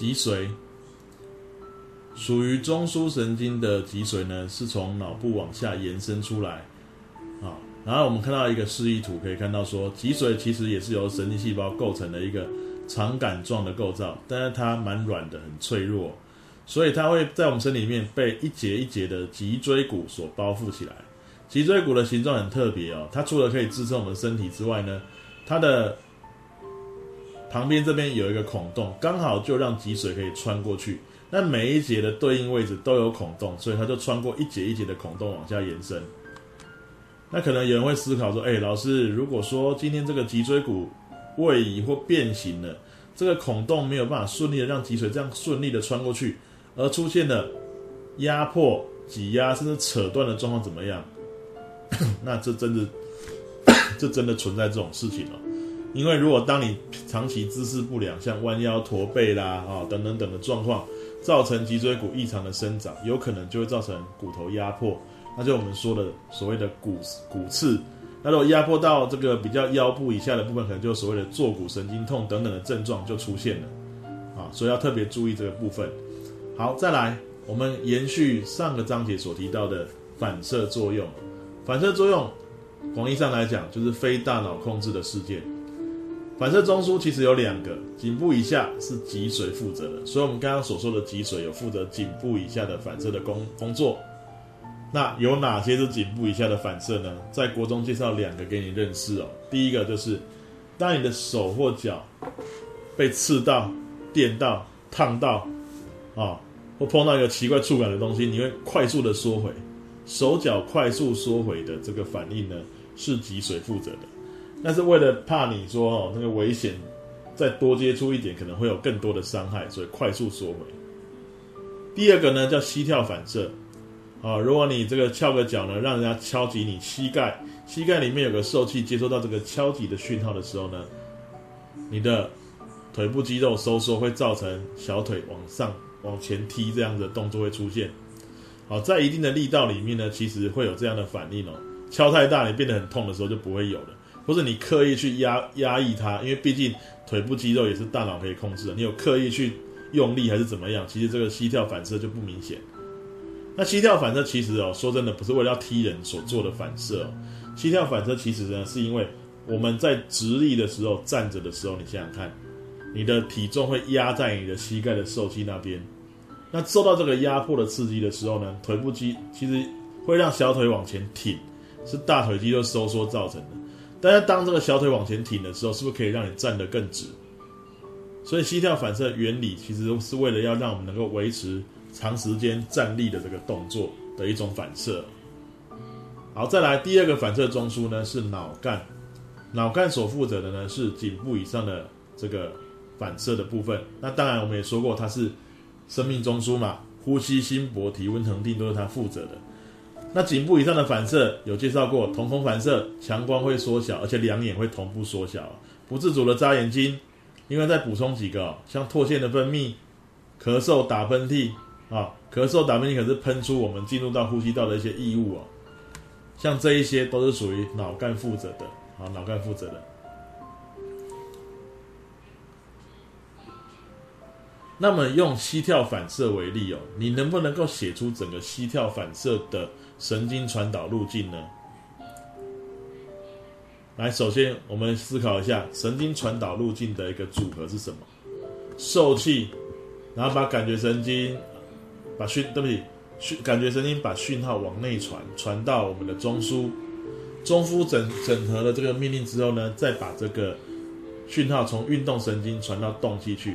脊髓属于中枢神经的脊髓呢，是从脑部往下延伸出来啊。然后我们看到一个示意图，可以看到说，脊髓其实也是由神经细胞构成的一个长杆状的构造，但是它蛮软的，很脆弱，所以它会在我们身体里面被一节一节的脊椎骨所包覆起来。脊椎骨的形状很特别哦，它除了可以支撑我们身体之外呢，它的旁边这边有一个孔洞，刚好就让脊髓可以穿过去。那每一节的对应位置都有孔洞，所以它就穿过一节一节的孔洞往下延伸。那可能有人会思考说：“哎，老师，如果说今天这个脊椎骨位移或变形了，这个孔洞没有办法顺利的让脊髓这样顺利的穿过去，而出现了压迫、挤压甚至扯断的状况怎么样？” 那这真的，这真的存在这种事情哦。因为如果当你长期姿势不良，像弯腰驼背啦啊等等等的状况，造成脊椎骨异常的生长，有可能就会造成骨头压迫，那就我们说的所谓的骨骨刺。那如果压迫到这个比较腰部以下的部分，可能就所谓的坐骨神经痛等等的症状就出现了啊，所以要特别注意这个部分。好，再来，我们延续上个章节所提到的反射作用。反射作用，广义上来讲，就是非大脑控制的事件。反射中枢其实有两个，颈部以下是脊髓负责的，所以我们刚刚所说的脊髓有负责颈部以下的反射的工工作。那有哪些是颈部以下的反射呢？在国中介绍两个给你认识哦。第一个就是，当你的手或脚被刺到、电到、烫到，啊，或碰到一个奇怪触感的东西，你会快速的缩回，手脚快速缩回的这个反应呢，是脊髓负责的。那是为了怕你说哦，那个危险再多接触一点，可能会有更多的伤害，所以快速缩回。第二个呢叫膝跳反射，啊，如果你这个翘个脚呢，让人家敲击你膝盖，膝盖里面有个受气接收到这个敲击的讯号的时候呢，你的腿部肌肉收缩会造成小腿往上往前踢这样的动作会出现。好，在一定的力道里面呢，其实会有这样的反应哦。敲太大，你变得很痛的时候就不会有了。或者你刻意去压压抑它，因为毕竟腿部肌肉也是大脑可以控制的。你有刻意去用力还是怎么样？其实这个膝跳反射就不明显。那膝跳反射其实哦，说真的不是为了要踢人所做的反射哦。膝跳反射其实呢，是因为我们在直立的时候、站着的时候，你想想看，你的体重会压在你的膝盖的受气那边。那受到这个压迫的刺激的时候呢，腿部肌其实会让小腿往前挺，是大腿肌肉收缩造成的。但是当这个小腿往前挺的时候，是不是可以让你站得更直？所以膝跳反射原理其实是为了要让我们能够维持长时间站立的这个动作的一种反射。好，再来第二个反射中枢呢是脑干，脑干所负责的呢是颈部以上的这个反射的部分。那当然我们也说过它是生命中枢嘛，呼吸、心搏、体温、恒定都是它负责的。那颈部以上的反射有介绍过，瞳孔反射，强光会缩小，而且两眼会同步缩小，不自主的眨眼睛。另外再补充几个，像唾腺的分泌、咳嗽、打喷嚏啊，咳嗽、打喷嚏可是喷出我们进入到呼吸道的一些异物哦，像这一些都是属于脑干负责的啊，脑干负责的。那么用膝跳反射为例哦，你能不能够写出整个膝跳反射的？神经传导路径呢？来，首先我们思考一下神经传导路径的一个组合是什么？受气，然后把感觉神经把讯，对不起，讯感觉神经把讯号往内传，传到我们的中枢，中枢整整合了这个命令之后呢，再把这个讯号从运动神经传到动气去。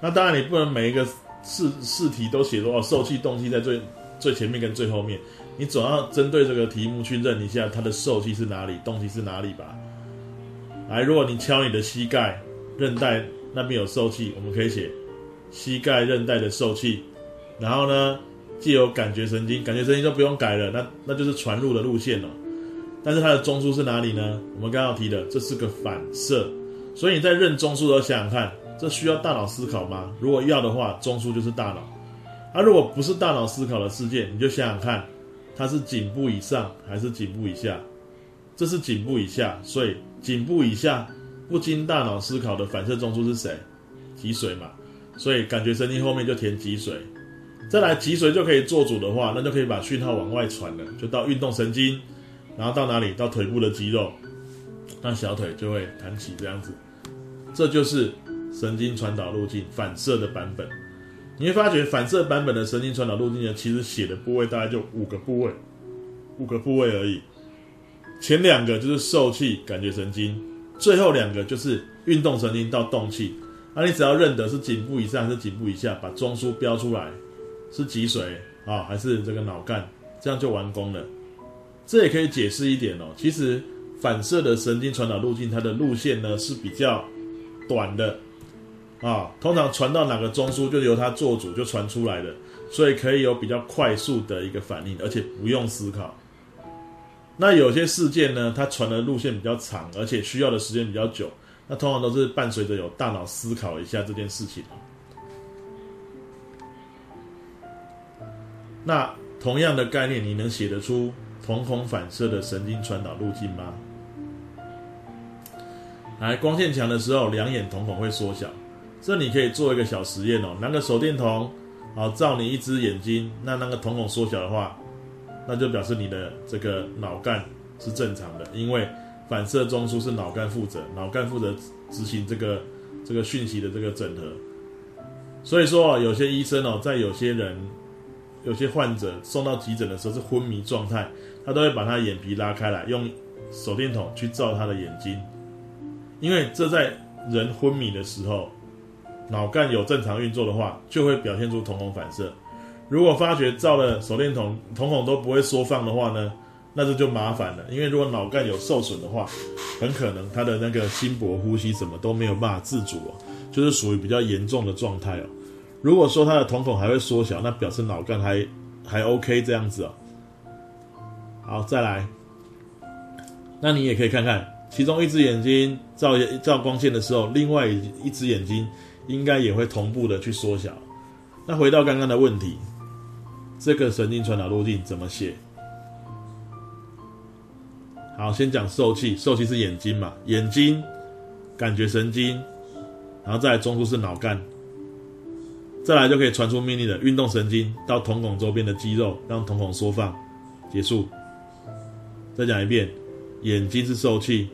那当然你不能每一个试试题都写说哦，受气动气在最最前面跟最后面。你总要针对这个题目去认一下它的受气是哪里，动气是哪里吧。来，如果你敲你的膝盖韧带那边有受气，我们可以写膝盖韧带的受气。然后呢，既有感觉神经，感觉神经就不用改了，那那就是传入的路线了。但是它的中枢是哪里呢？我们刚刚提的，这是个反射。所以你在认中枢的时候想想看，这需要大脑思考吗？如果要的话，中枢就是大脑。啊，如果不是大脑思考的事件，你就想想看。它是颈部以上还是颈部以下？这是颈部以下，所以颈部以下不经大脑思考的反射中枢是谁？脊髓嘛。所以感觉神经后面就填脊髓。再来脊髓就可以做主的话，那就可以把讯号往外传了，就到运动神经，然后到哪里？到腿部的肌肉，那小腿就会弹起这样子。这就是神经传导路径反射的版本。你会发觉反射版本的神经传导路径呢，其实写的部位大概就五个部位，五个部位而已。前两个就是受气感觉神经，最后两个就是运动神经到动气。那你只要认得是颈部以上还是颈部以下，把中枢标出来。是脊髓啊，还是这个脑干？这样就完工了。这也可以解释一点哦。其实反射的神经传导路径，它的路线呢是比较短的啊。通常传到哪个中枢，就由它做主就传出来的，所以可以有比较快速的一个反应，而且不用思考。那有些事件呢，它传的路线比较长，而且需要的时间比较久，那通常都是伴随着有大脑思考一下这件事情。那同样的概念，你能写得出瞳孔反射的神经传导路径吗？来，光线强的时候，两眼瞳孔会缩小。这你可以做一个小实验哦，拿个手电筒，好照你一只眼睛，那那个瞳孔缩小的话，那就表示你的这个脑干是正常的，因为反射中枢是脑干负责，脑干负责执行这个这个讯息的这个整合。所以说，有些医生哦，在有些人。有些患者送到急诊的时候是昏迷状态，他都会把他眼皮拉开来，用手电筒去照他的眼睛，因为这在人昏迷的时候，脑干有正常运作的话，就会表现出瞳孔反射。如果发觉照了手电筒，瞳孔都不会缩放的话呢，那这就麻烦了，因为如果脑干有受损的话，很可能他的那个心搏、呼吸什么都没有办法自主哦，就是属于比较严重的状态哦。如果说他的瞳孔还会缩小，那表示脑干还还 OK 这样子哦。好，再来，那你也可以看看，其中一只眼睛照照光线的时候，另外一只眼睛应该也会同步的去缩小。那回到刚刚的问题，这个神经传导路径怎么写？好，先讲受气，受气是眼睛嘛，眼睛感觉神经，然后再来中枢是脑干。再来就可以传出命令的运动神经到瞳孔周边的肌肉，让瞳孔缩放，结束。再讲一遍，眼睛是受气，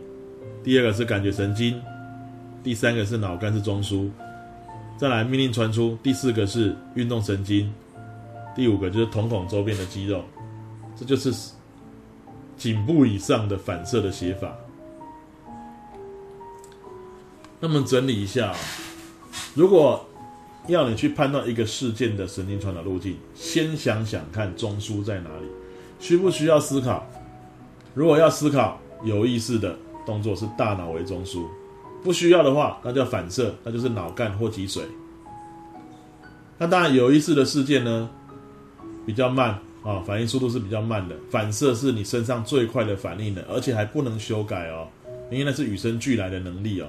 第二个是感觉神经，第三个是脑干是中枢。再来命令传出，第四个是运动神经，第五个就是瞳孔周边的肌肉。这就是颈部以上的反射的写法。那么整理一下，如果要你去判断一个事件的神经传导路径，先想想看中枢在哪里，需不需要思考？如果要思考，有意识的动作是大脑为中枢；不需要的话，那叫反射，那就是脑干或脊髓。那当然，有意识的事件呢，比较慢啊，反应速度是比较慢的。反射是你身上最快的反应的，而且还不能修改哦，因为那是与生俱来的能力哦。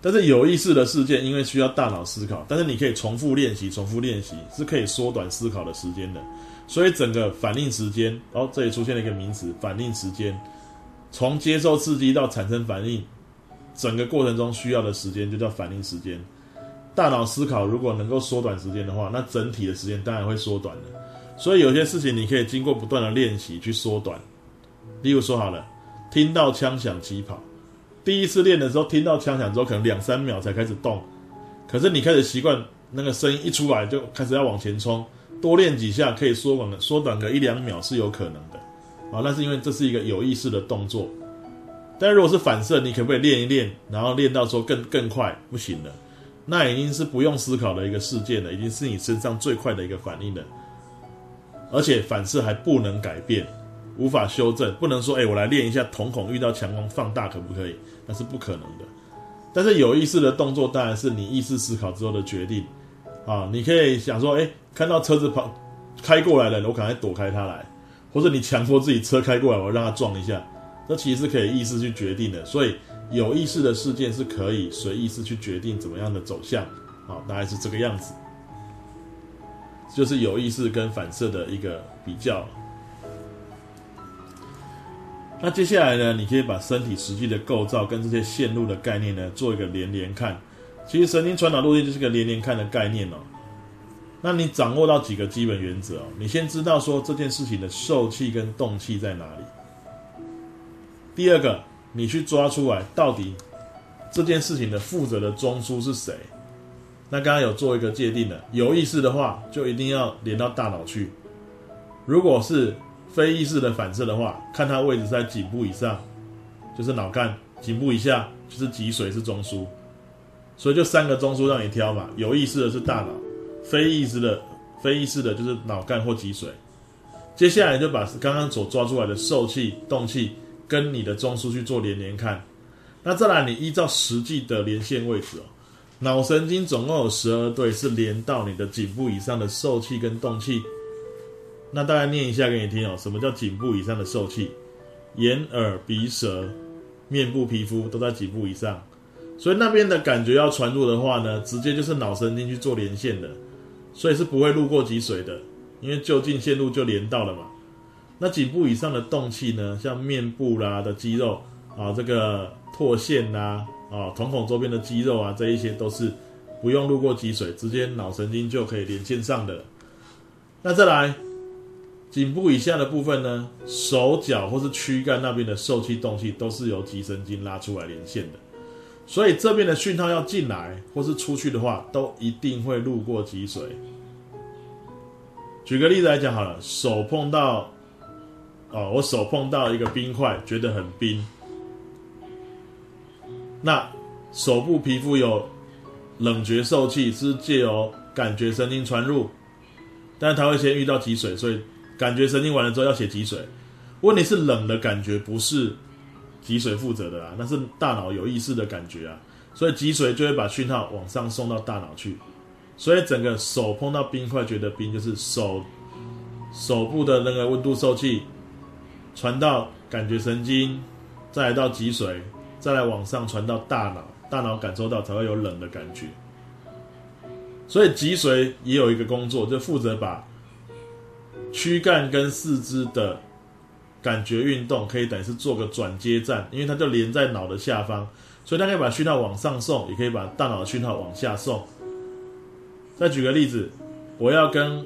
但是有意识的事件，因为需要大脑思考，但是你可以重复练习，重复练习是可以缩短思考的时间的。所以整个反应时间，哦，这里出现了一个名词，反应时间，从接受刺激到产生反应，整个过程中需要的时间就叫反应时间。大脑思考如果能够缩短时间的话，那整体的时间当然会缩短的。所以有些事情你可以经过不断的练习去缩短。例如说好了，听到枪响起跑。第一次练的时候，听到枪响之后，可能两三秒才开始动。可是你开始习惯那个声音一出来就开始要往前冲，多练几下可以缩短缩短个一两秒是有可能的。啊，那是因为这是一个有意识的动作。但如果是反射，你可不可以练一练，然后练到说更更快？不行的，那已经是不用思考的一个事件了，已经是你身上最快的一个反应了。而且反射还不能改变。无法修正，不能说，哎，我来练一下瞳孔遇到强光放大可不可以？那是不可能的。但是有意识的动作，当然是你意识思考之后的决定啊。你可以想说，哎，看到车子跑开过来了，我赶快躲开它来，或者你强迫自己车开过来，我让它撞一下，这其实是可以意识去决定的。所以有意识的事件是可以随意识去决定怎么样的走向，好，大概是这个样子，就是有意识跟反射的一个比较。那接下来呢？你可以把身体实际的构造跟这些线路的概念呢做一个连连看，其实神经传导路径就是个连连看的概念哦。那你掌握到几个基本原则哦？你先知道说这件事情的受气跟动气在哪里。第二个，你去抓出来到底这件事情的负责的中枢是谁？那刚刚有做一个界定的，有意识的话就一定要连到大脑去。如果是非意识的反射的话，看它位置在颈部以上，就是脑干；颈部以下就是脊髓是中枢。所以就三个中枢让你挑嘛，有意识的是大脑。非意识的、非意识的，就是脑干或脊髓。接下来就把刚刚所抓出来的受气、动气跟你的中枢去做连连看。那再来，你依照实际的连线位置哦，脑神经总共有十二对，是连到你的颈部以上的受气跟动气。那大概念一下给你听哦，什么叫颈部以上的受气？眼、耳、鼻、舌、面部皮肤都在颈部以上，所以那边的感觉要传入的话呢，直接就是脑神经去做连线的。所以是不会路过脊髓的，因为就近线路就连到了嘛。那颈部以上的动气呢，像面部啦的肌肉啊，这个唾腺呐啊，瞳孔周边的肌肉啊，这一些都是不用路过脊髓，直接脑神经就可以连线上的。那再来，颈部以下的部分呢，手脚或是躯干那边的受气动气，都是由脊神经拉出来连线的。所以这边的讯号要进来或是出去的话，都一定会路过脊髓。举个例子来讲好了，手碰到，哦，我手碰到一个冰块，觉得很冰。那手部皮肤有冷觉受气，是借由感觉神经传入，但是它会先遇到脊髓，所以感觉神经完了之后要写脊髓。问题是冷的感觉不是。脊髓负责的啊，那是大脑有意识的感觉啊，所以脊髓就会把讯号往上送到大脑去，所以整个手碰到冰块觉得冰，就是手手部的那个温度受气传到感觉神经，再来到脊髓，再来往上传到大脑，大脑感受到才会有冷的感觉。所以脊髓也有一个工作，就负责把躯干跟四肢的。感觉运动可以等于是做个转接站，因为它就连在脑的下方，所以它可以把讯号往上送，也可以把大脑的讯号往下送。再举个例子，我要跟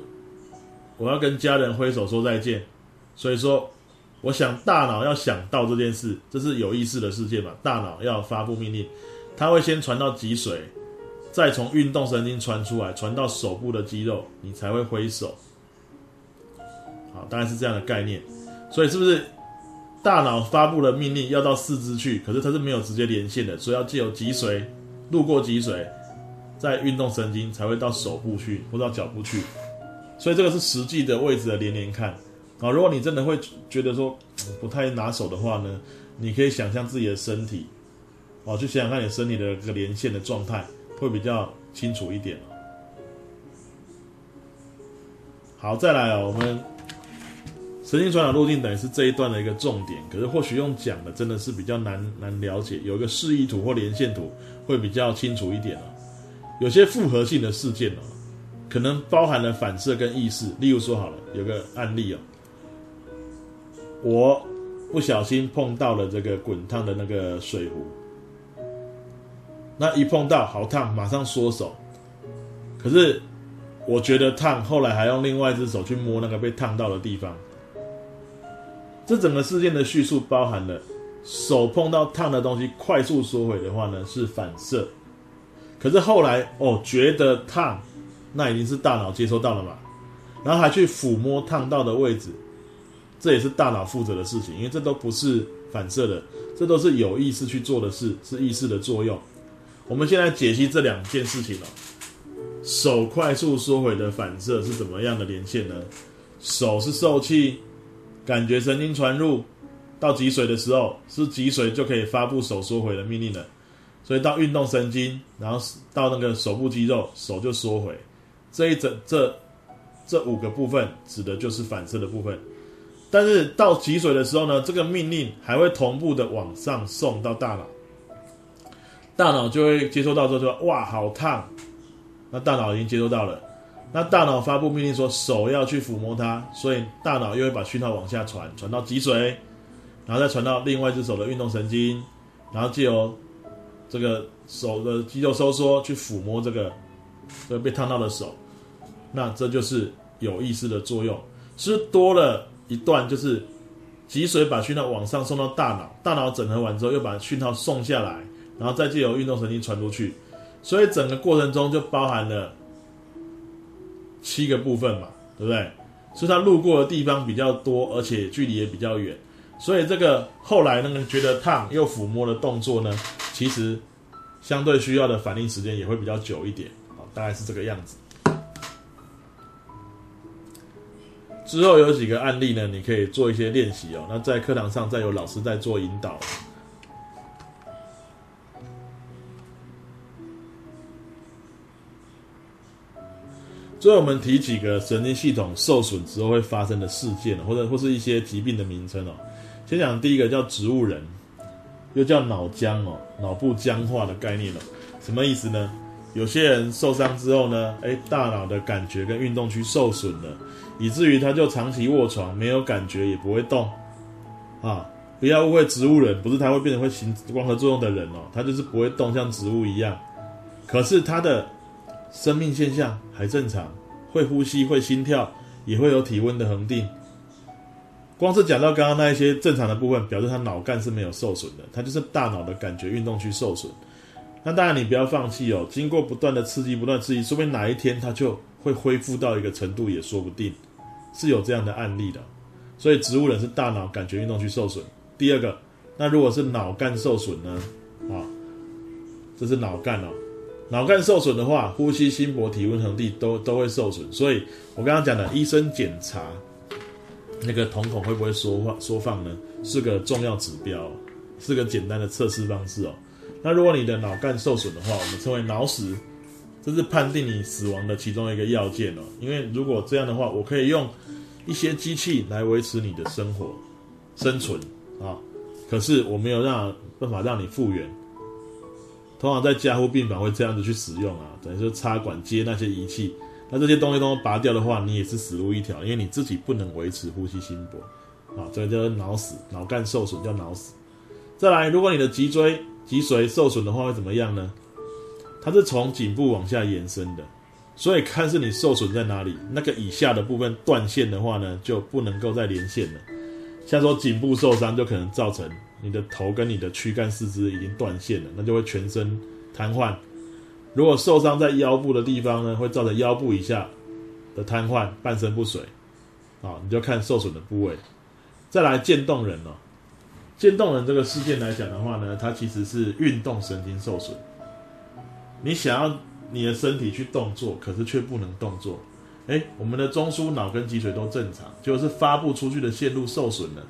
我要跟家人挥手说再见，所以说我想大脑要想到这件事，这是有意识的事件嘛？大脑要发布命令，它会先传到脊髓，再从运动神经传出来，传到手部的肌肉，你才会挥手。好，大概是这样的概念。所以是不是大脑发布了命令要到四肢去？可是它是没有直接连线的，所以要借由脊髓路过脊髓，再运动神经才会到手部去或到脚部去。所以这个是实际的位置的连连看啊。如果你真的会觉得说不太拿手的话呢，你可以想象自己的身体哦，去想想看你身体的个连线的状态，会比较清楚一点好，再来啊，我们。神经传导路径等于是这一段的一个重点，可是或许用讲的真的是比较难难了解。有一个示意图或连线图会比较清楚一点哦。有些复合性的事件哦，可能包含了反射跟意识。例如说好了，有个案例哦，我不小心碰到了这个滚烫的那个水壶，那一碰到好烫，马上缩手。可是我觉得烫，后来还用另外一只手去摸那个被烫到的地方。这整个事件的叙述包含了手碰到烫的东西快速缩回的话呢是反射，可是后来哦觉得烫，那已经是大脑接收到了嘛，然后还去抚摸烫到的位置，这也是大脑负责的事情，因为这都不是反射的，这都是有意识去做的事，是意识的作用。我们现在解析这两件事情哦，手快速缩回的反射是怎么样的连线呢？手是受气。感觉神经传入到脊髓的时候，是脊髓就可以发布手缩回的命令了。所以到运动神经，然后到那个手部肌肉，手就缩回。这一整这这五个部分指的就是反射的部分。但是到脊髓的时候呢，这个命令还会同步的往上送到大脑，大脑就会接收到之后说：“哇，好烫！”那大脑已经接收到了。那大脑发布命令说手要去抚摸它，所以大脑又会把讯号往下传，传到脊髓，然后再传到另外一只手的运动神经，然后借由这个手的肌肉收缩去抚摸这个这被烫到的手，那这就是有意识的作用。是多了一段，就是脊髓把讯号往上送到大脑，大脑整合完之后又把讯号送下来，然后再借由运动神经传出去，所以整个过程中就包含了七个部分嘛，对不对？所以它路过的地方比较多，而且距离也比较远，所以这个后来那个觉得烫又抚摸的动作呢，其实相对需要的反应时间也会比较久一点，好，大概是这个样子。之后有几个案例呢，你可以做一些练习哦。那在课堂上再有老师在做引导。最后我们提几个神经系统受损之后会发生的事件，或者或是一些疾病的名称哦。先讲第一个叫植物人，又叫脑僵哦，脑部僵化的概念哦。什么意思呢？有些人受伤之后呢，哎，大脑的感觉跟运动区受损了。以至于他就长期卧床，没有感觉，也不会动，啊！不要误会植物人，不是他会变成会行光合作用的人哦，他就是不会动，像植物一样。可是他的生命现象还正常，会呼吸，会心跳，也会有体温的恒定。光是讲到刚刚那一些正常的部分，表示他脑干是没有受损的，他就是大脑的感觉运动区受损。那当然你不要放弃哦，经过不断的刺激，不断刺激，说不定哪一天他就会恢复到一个程度，也说不定。是有这样的案例的，所以植物人是大脑感觉运动区受损。第二个，那如果是脑干受损呢？啊，这是脑干哦，脑干受损的话，呼吸、心搏、体温、恒定都都会受损。所以我刚刚讲的医生检查那个瞳孔会不会缩放缩放呢？是个重要指标，是个简单的测试方式哦。那如果你的脑干受损的话，我们称为脑死。这是判定你死亡的其中一个要件哦，因为如果这样的话，我可以用一些机器来维持你的生活、生存啊。可是我没有让办法让你复原。通常在加护病房会这样子去使用啊，等于说插管接那些仪器，那这些东西都拔掉的话，你也是死路一条，因为你自己不能维持呼吸、心搏啊，这个叫脑死、脑干受损叫脑死。再来，如果你的脊椎、脊髓受损的话，会怎么样呢？它是从颈部往下延伸的，所以看是你受损在哪里，那个以下的部分断线的话呢，就不能够再连线了。像说颈部受伤，就可能造成你的头跟你的躯干四肢已经断线了，那就会全身瘫痪。如果受伤在腰部的地方呢，会造成腰部以下的瘫痪，半身不遂。啊，你就看受损的部位。再来渐冻人哦，渐冻人这个事件来讲的话呢，它其实是运动神经受损。你想要你的身体去动作，可是却不能动作。哎，我们的中枢脑跟脊髓都正常，就是发布出去的线路受损了。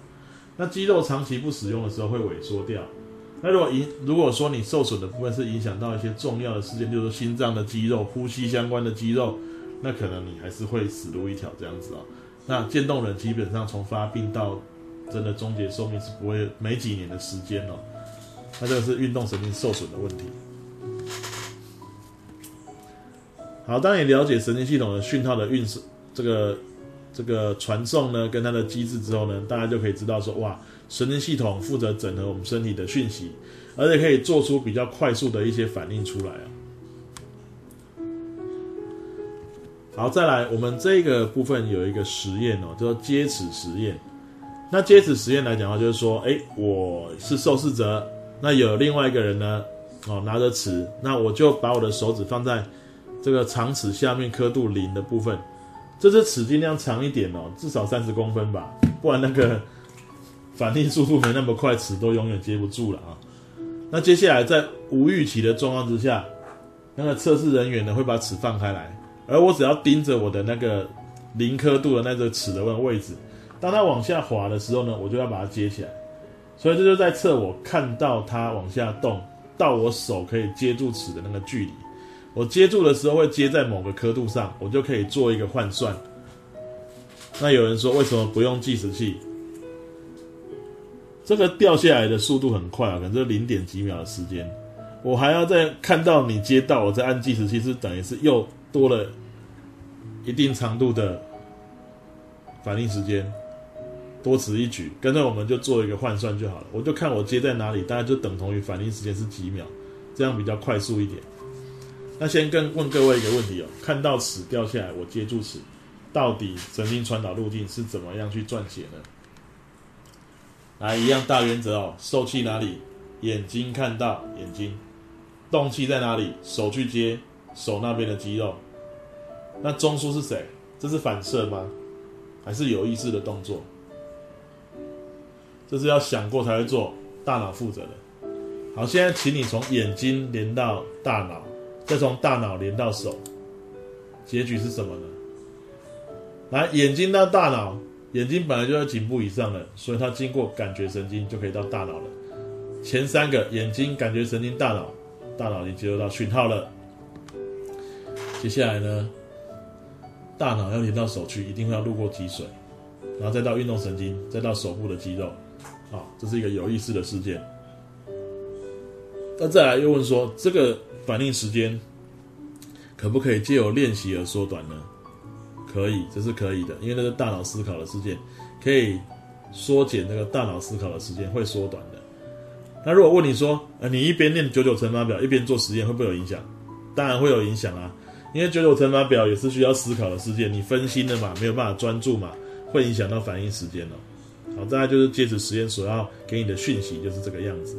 那肌肉长期不使用的时候会萎缩掉。那如果影如果说你受损的部分是影响到一些重要的事件，就是心脏的肌肉、呼吸相关的肌肉，那可能你还是会死路一条这样子哦。那渐冻人基本上从发病到真的终结寿命是不会没几年的时间哦。那这个是运动神经受损的问题。好，当你了解神经系统的讯号的运输，这个这个传送呢，跟它的机制之后呢，大家就可以知道说，哇，神经系统负责整合我们身体的讯息，而且可以做出比较快速的一些反应出来啊。好，再来，我们这个部分有一个实验哦，叫做接齿实验。那接齿实验来讲的话，就是说，哎，我是受试者，那有另外一个人呢，哦，拿着齿，那我就把我的手指放在。这个长尺下面刻度零的部分，这只尺尽量长一点哦，至少三十公分吧，不然那个反应速度没那么快，尺都永远接不住了啊。那接下来在无预期的状况之下，那个测试人员呢会把尺放开来，而我只要盯着我的那个零刻度的那个齿的位位置，当它往下滑的时候呢，我就要把它接起来。所以这就在测我看到它往下动到我手可以接住尺的那个距离。我接住的时候会接在某个刻度上，我就可以做一个换算。那有人说为什么不用计时器？这个掉下来的速度很快啊，可能就零点几秒的时间。我还要再看到你接到，我再按计时器，是等于是又多了一定长度的反应时间，多此一举。干脆我们就做一个换算就好了，我就看我接在哪里，大概就等同于反应时间是几秒。这样比较快速一点。那先跟问各位一个问题哦，看到尺掉下来，我接住尺，到底神经传导路径是怎么样去撰写呢？来，一样大原则哦，受气哪里？眼睛看到眼睛，动气在哪里？手去接手那边的肌肉。那中枢是谁？这是反射吗？还是有意识的动作？这是要想过才会做，大脑负责的。好，现在请你从眼睛连到大脑，再从大脑连到手，结局是什么呢？来，眼睛到大脑，眼睛本来就在颈部以上的，所以它经过感觉神经就可以到大脑了。前三个眼睛、感觉神经、大脑，大脑已经接收到讯号了。接下来呢，大脑要连到手去，一定会要路过脊髓，然后再到运动神经，再到手部的肌肉。好，这是一个有意思的事件。那再来又问说，这个反应时间可不可以借由练习而缩短呢？可以，这是可以的，因为那个大脑思考的事件可以缩减那个大脑思考的时间，会缩短的。那如果问你说，呃，你一边练九九乘法表，一边做实验，会不会有影响？当然会有影响啊，因为九九乘法表也是需要思考的事件，你分心了嘛，没有办法专注嘛，会影响到反应时间哦。好，再来就是戒指实验所要给你的讯息就是这个样子。